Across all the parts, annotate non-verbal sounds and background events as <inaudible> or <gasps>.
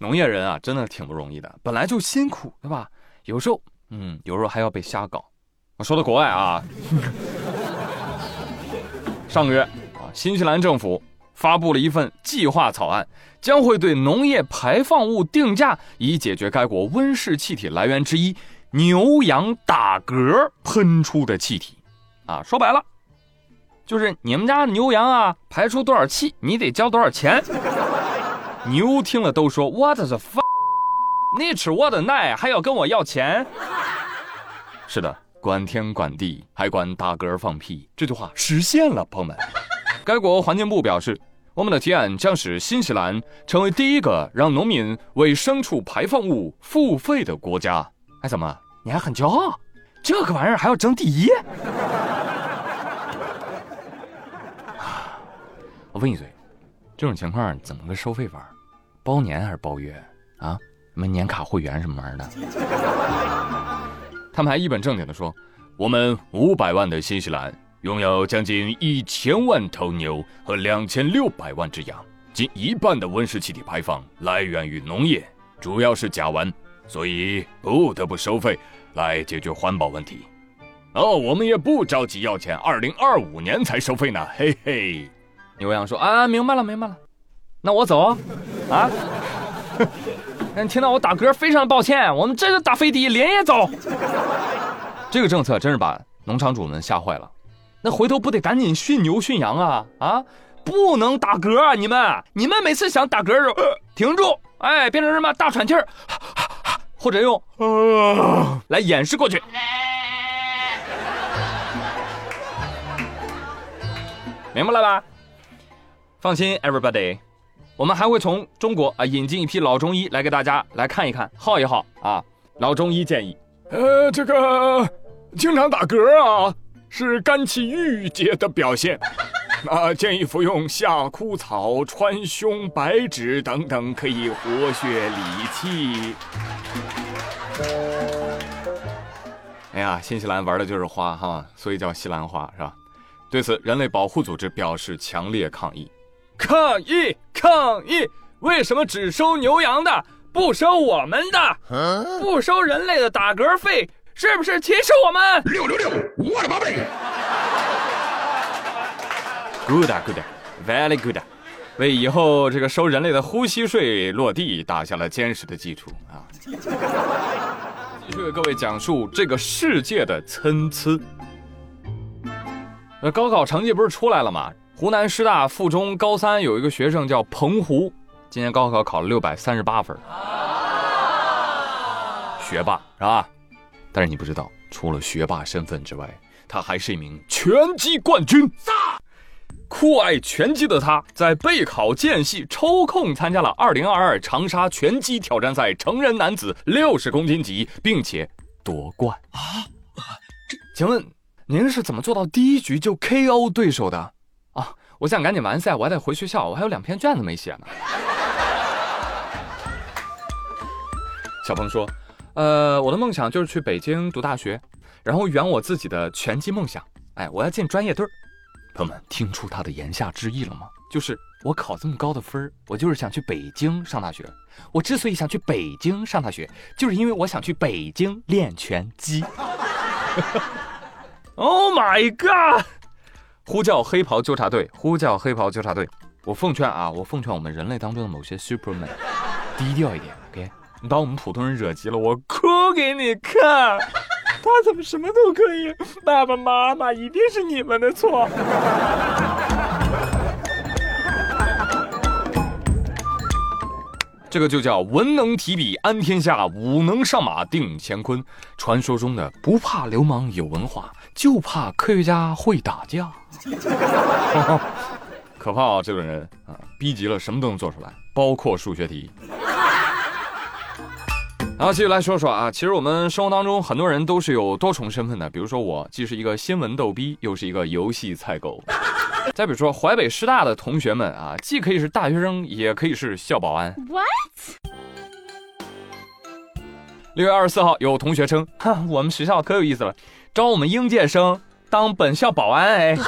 农业人啊，真的挺不容易的，本来就辛苦，对吧？有时候，嗯，有时候还要被瞎搞。我说的国外啊，<laughs> 上个月啊，新西兰政府发布了一份计划草案，将会对农业排放物定价，以解决该国温室气体来源之一牛羊打嗝喷出的气体。啊，说白了，就是你们家牛羊啊排出多少气，你得交多少钱。牛听了都说：“What the fuck？你吃我的奶还要跟我要钱？”是的，管天管地还管打嗝放屁，这句话实现了，朋友们。<laughs> 该国环境部表示，我们的提案将使新西兰成为第一个让农民为牲畜排放物付费的国家。哎，怎么你还很骄傲？这个玩意儿还要争第一？<sighs> 我问一嘴，这种情况怎么个收费法？包年还是包月啊？什么年卡会员什么玩意儿的？他们还一本正经的说，我们五百万的新西兰拥有将近一千万头牛和两千六百万只羊，近一半的温室气体排放来源于农业，主要是甲烷，所以不得不收费来解决环保问题。哦，我们也不着急要钱，二零二五年才收费呢，嘿嘿。牛羊说啊，明白了，明白了。那我走，啊！<laughs> 那你听到我打嗝，非常抱歉，我们这个打飞的连夜走。这个政策真是把农场主们吓坏了，那回头不得赶紧训牛训羊啊啊！不能打嗝啊，你们你们每次想打嗝时候停住，哎，变成什么大喘气儿，<laughs> 或者用来掩饰过去。明白了吧？放心，everybody。我们还会从中国啊引进一批老中医来给大家来看一看，耗一耗啊。老中医建议，呃，这个经常打嗝啊，是肝气郁结的表现，<laughs> 啊，建议服用夏枯草、川芎、白芷等等，可以活血理气。哎呀，新西兰玩的就是花哈，所以叫西兰花是吧？对此，人类保护组织表示强烈抗议。抗议！抗议！为什么只收牛羊的，不收我们的？不收人类的打嗝费，是不是歧视我们？六六六！我的宝贝！Good, good, very good，为以后这个收人类的呼吸税落地打下了坚实的基础啊！继续为各位讲述这个世界的参差。那高考成绩不是出来了吗？湖南师大附中高三有一个学生叫彭湖，今年高考考了六百三十八分，学霸是吧？但是你不知道，除了学霸身份之外，他还是一名拳击冠军。酷爱拳击的他，在备考间隙抽空参加了二零二二长沙拳击挑战赛成人男子六十公斤级，并且夺冠啊！请问您是怎么做到第一局就 KO 对手的？我想赶紧完赛，我还得回学校，我还有两篇卷子没写呢。小鹏说：“呃，我的梦想就是去北京读大学，然后圆我自己的拳击梦想。哎，我要进专业队儿朋友们，听出他的言下之意了吗？就是我考这么高的分儿我就是想去北京上大学。我之所以想去北京上大学，就是因为我想去北京练拳击。<laughs> Oh my god！呼叫黑袍纠察队！呼叫黑袍纠察队！我奉劝啊，我奉劝我们人类当中的某些 superman，低调一点，OK？你把我们普通人惹急了，我哭给你看。他怎么什么都可以？爸爸妈妈一定是你们的错。<laughs> 这个就叫文能提笔安天下，武能上马定乾坤。传说中的不怕流氓有文化，就怕科学家会打架。<laughs> 可怕啊！这种人啊，逼急了什么都能做出来，包括数学题。然后继续来说说啊，其实我们生活当中很多人都是有多重身份的，比如说我既是一个新闻逗逼，又是一个游戏菜狗。再比如说淮北师大的同学们啊，既可以是大学生，也可以是校保安。What？六月二十四号，有同学称，哈，我们学校可有意思了，招我们应届生当本校保安哎。<laughs>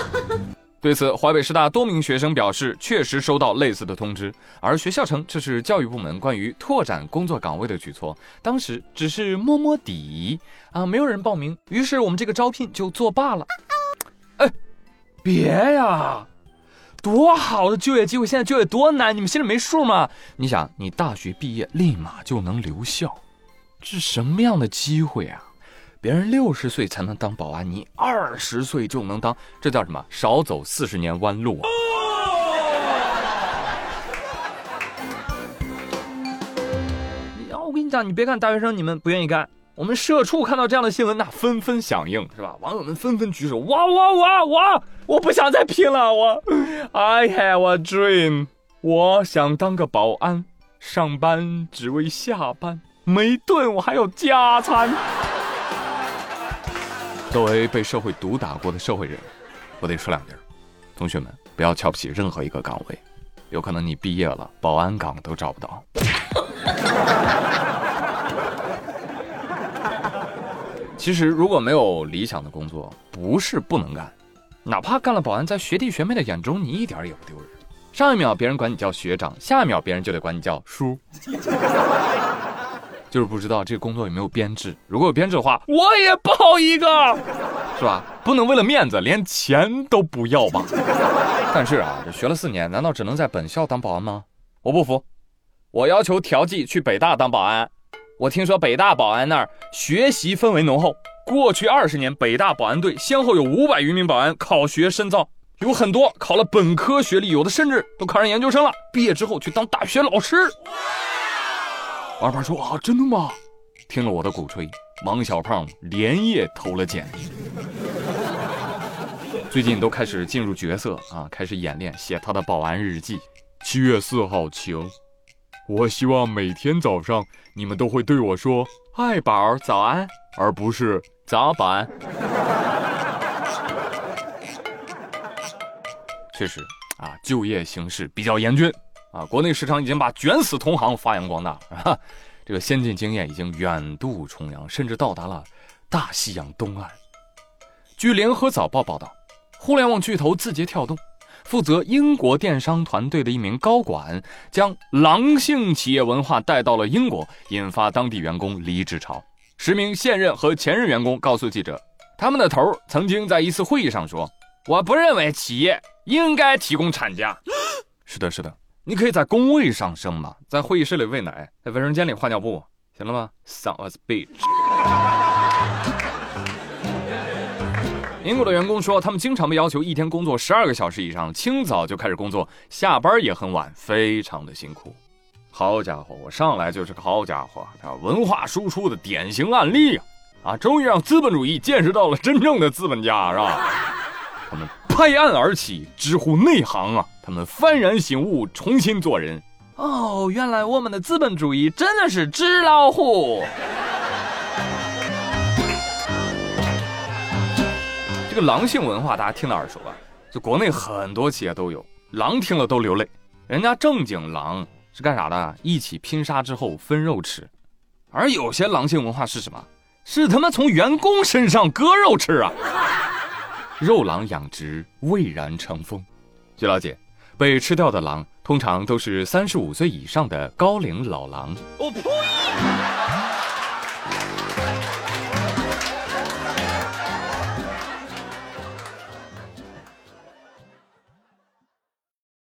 对此，淮北师大多名学生表示，确实收到类似的通知，而学校称这是教育部门关于拓展工作岗位的举措，当时只是摸摸底啊，没有人报名，于是我们这个招聘就作罢了。哎，别呀，多好的就业机会，现在就业多难，你们心里没数吗？你想，你大学毕业立马就能留校，这是什么样的机会啊？别人六十岁才能当保安，你二十岁就能当，这叫什么？少走四十年弯路啊！你，我跟你讲，你别看大学生你们不愿意干，我们社畜看到这样的新闻，那纷纷响应，是吧？网友们纷纷举手，哇哇哇哇！我不想再拼了，我，I have a dream，我想当个保安，上班只为下班，每顿我还有加餐。作为被社会毒打过的社会人，我得说两句：同学们不要瞧不起任何一个岗位，有可能你毕业了，保安岗都找不到。<laughs> 其实如果没有理想的工作，不是不能干，哪怕干了保安，在学弟学妹的眼中，你一点也不丢人。上一秒别人管你叫学长，下一秒别人就得管你叫叔。就是不知道这个工作有没有编制，如果有编制的话，我也报一个，是吧？不能为了面子连钱都不要吧？但是啊，这学了四年，难道只能在本校当保安吗？我不服，我要求调剂去北大当保安。我听说北大保安那儿学习氛围浓厚，过去二十年，北大保安队先后有五百余名保安考学深造，有很多考了本科学历，有的甚至都考上研究生了，毕业之后去当大学老师。二胖说：“啊，真的吗？”听了我的鼓吹，王小胖连夜投了简历。最近都开始进入角色啊，开始演练写他的保安日记。七月四号晴，我希望每天早上你们都会对我说“爱宝早安”，而不是“早保安”。确实啊，就业形势比较严峻。啊，国内市场已经把卷死同行发扬光大 <laughs> 啊！这个先进经验已经远渡重洋，甚至到达了大西洋东岸。据联合早报报道，互联网巨头字节跳动负责英国电商团队的一名高管将狼性企业文化带到了英国，引发当地员工离职潮。十名现任和前任员工告诉记者，他们的头曾经在一次会议上说：“我不认为企业应该提供产假。” <gasps> 是的，是的。你可以在工位上生嘛，在会议室里喂奶，在卫生间里换尿布，行了吗？Son of a bitch。英国的员工说，他们经常被要求一天工作十二个小时以上，清早就开始工作，下班也很晚，非常的辛苦。好家伙，我上来就是个好家伙，啊，文化输出的典型案例啊！啊，终于让资本主义见识到了真正的资本家，是吧？他们拍案而起，直呼内行啊！他们幡然醒悟，重新做人。哦，原来我们的资本主义真的是纸老虎。这个狼性文化大家听得耳熟吧？就国内很多企业都有，狼听了都流泪。人家正经狼是干啥的？一起拼杀之后分肉吃。而有些狼性文化是什么？是他妈从员工身上割肉吃啊！肉狼养殖蔚然成风。据了解。被吃掉的狼通常都是三十五岁以上的高龄老狼。